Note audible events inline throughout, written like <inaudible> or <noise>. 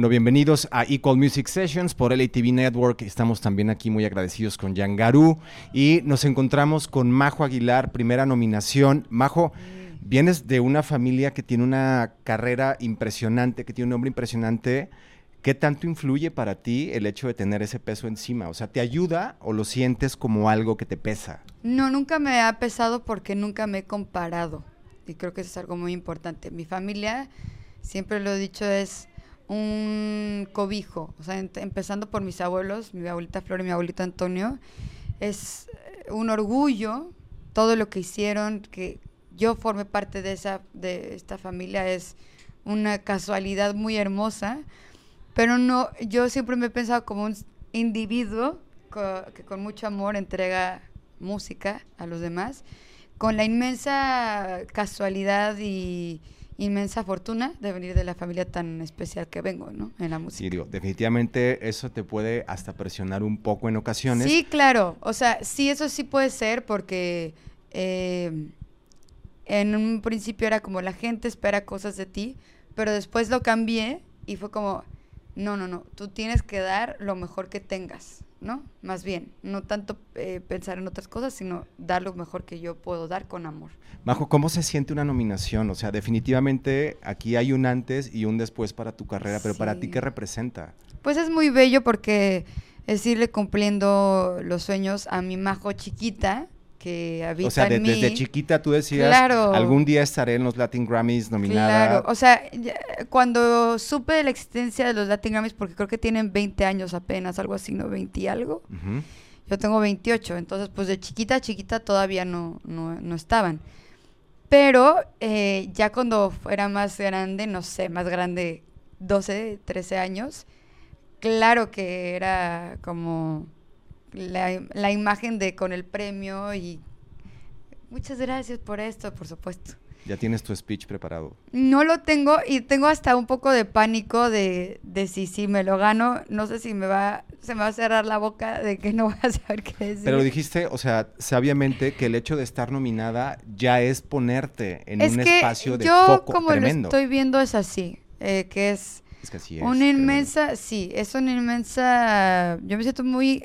Bueno, bienvenidos a Equal Music Sessions por LATV Network. Estamos también aquí muy agradecidos con Yangaru y nos encontramos con Majo Aguilar, primera nominación. Majo, vienes de una familia que tiene una carrera impresionante, que tiene un nombre impresionante. ¿Qué tanto influye para ti el hecho de tener ese peso encima? O sea, ¿te ayuda o lo sientes como algo que te pesa? No, nunca me ha pesado porque nunca me he comparado. Y creo que eso es algo muy importante. Mi familia, siempre lo he dicho, es un cobijo, o sea, empezando por mis abuelos, mi abuelita Flor y mi abuelito Antonio, es un orgullo todo lo que hicieron, que yo forme parte de esa de esta familia es una casualidad muy hermosa, pero no yo siempre me he pensado como un individuo que con mucho amor entrega música a los demás, con la inmensa casualidad y inmensa fortuna de venir de la familia tan especial que vengo, ¿no? En la música. Sí, digo, definitivamente eso te puede hasta presionar un poco en ocasiones. Sí, claro. O sea, sí, eso sí puede ser porque eh, en un principio era como la gente espera cosas de ti, pero después lo cambié y fue como, no, no, no, tú tienes que dar lo mejor que tengas. ¿No? Más bien, no tanto eh, pensar en otras cosas, sino dar lo mejor que yo puedo dar con amor. Majo, ¿cómo se siente una nominación? O sea, definitivamente aquí hay un antes y un después para tu carrera, pero para ti, ¿qué representa? Pues es muy bello porque es irle cumpliendo los sueños a mi Majo chiquita, que habita o sea, desde chiquita tú decías, algún día estaré en los Latin Grammys nominada. Claro, o sea, cuando supe de la existencia de los Latin Grammys, porque creo que tienen 20 años apenas, algo así, ¿no? 20 y algo. Yo tengo 28, entonces pues de chiquita a chiquita todavía no, no, estaban. Pero eh, ya cuando era más grande, no sé, más grande, 12, 13 años, claro que era como la, imagen de con el premio y muchas gracias por esto, por supuesto. Ya tienes tu speech preparado. No lo tengo y tengo hasta un poco de pánico de, de si, si me lo gano, no sé si me va, se me va a cerrar la boca de que no <laughs> voy a saber qué decir. Pero dijiste, o sea, sabiamente que el hecho de estar nominada ya es ponerte en un espacio de yo, como lo estoy viendo es así, eh, que es, es, que así es una inmensa, sí, es una inmensa, yo me siento muy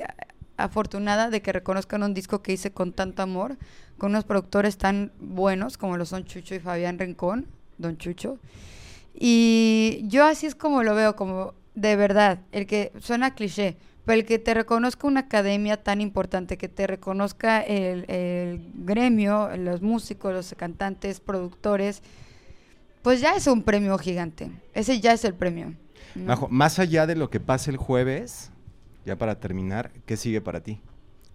afortunada de que reconozcan un disco que hice con tanto amor, con unos productores tan buenos como lo son Chucho y Fabián Rincón, Don Chucho. Y yo así es como lo veo, como de verdad, el que suena cliché, pero el que te reconozca una academia tan importante, que te reconozca el, gremio, los músicos, los cantantes, productores, pues ya es un premio gigante. Ese ya es el premio. más allá de lo que pase el jueves, ya para terminar, ¿qué sigue para ti?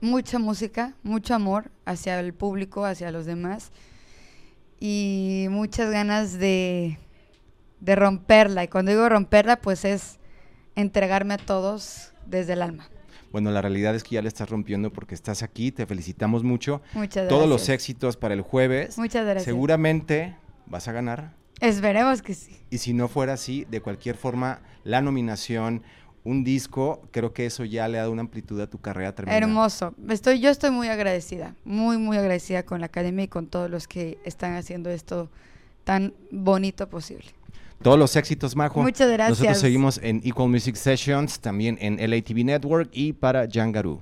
Mucha música, mucho amor hacia el público, hacia los demás y muchas ganas de, de romperla. Y cuando digo romperla, pues es entregarme a todos desde el alma. Bueno, la realidad es que ya le estás rompiendo porque estás aquí, te felicitamos mucho. Muchas gracias. Todos los éxitos para el jueves. Muchas gracias. Seguramente vas a ganar. Esperemos que sí. Y si no fuera así, de cualquier forma, la nominación un disco, creo que eso ya le ha dado una amplitud a tu carrera tremenda. Hermoso. Estoy, yo estoy muy agradecida, muy, muy agradecida con la academia y con todos los que están haciendo esto tan bonito posible. Todos los éxitos, Majo. Muchas gracias. Nosotros seguimos en Equal Music Sessions, también en LATV Network y para Yangaru.